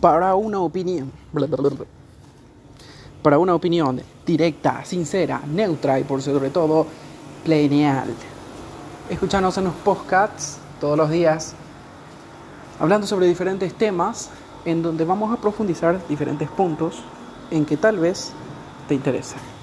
para una opinión. Para una opinión directa, sincera, neutra y por sobre todo planeal. Escúchanos en los podcasts todos los días hablando sobre diferentes temas en donde vamos a profundizar diferentes puntos en que tal vez te interesen.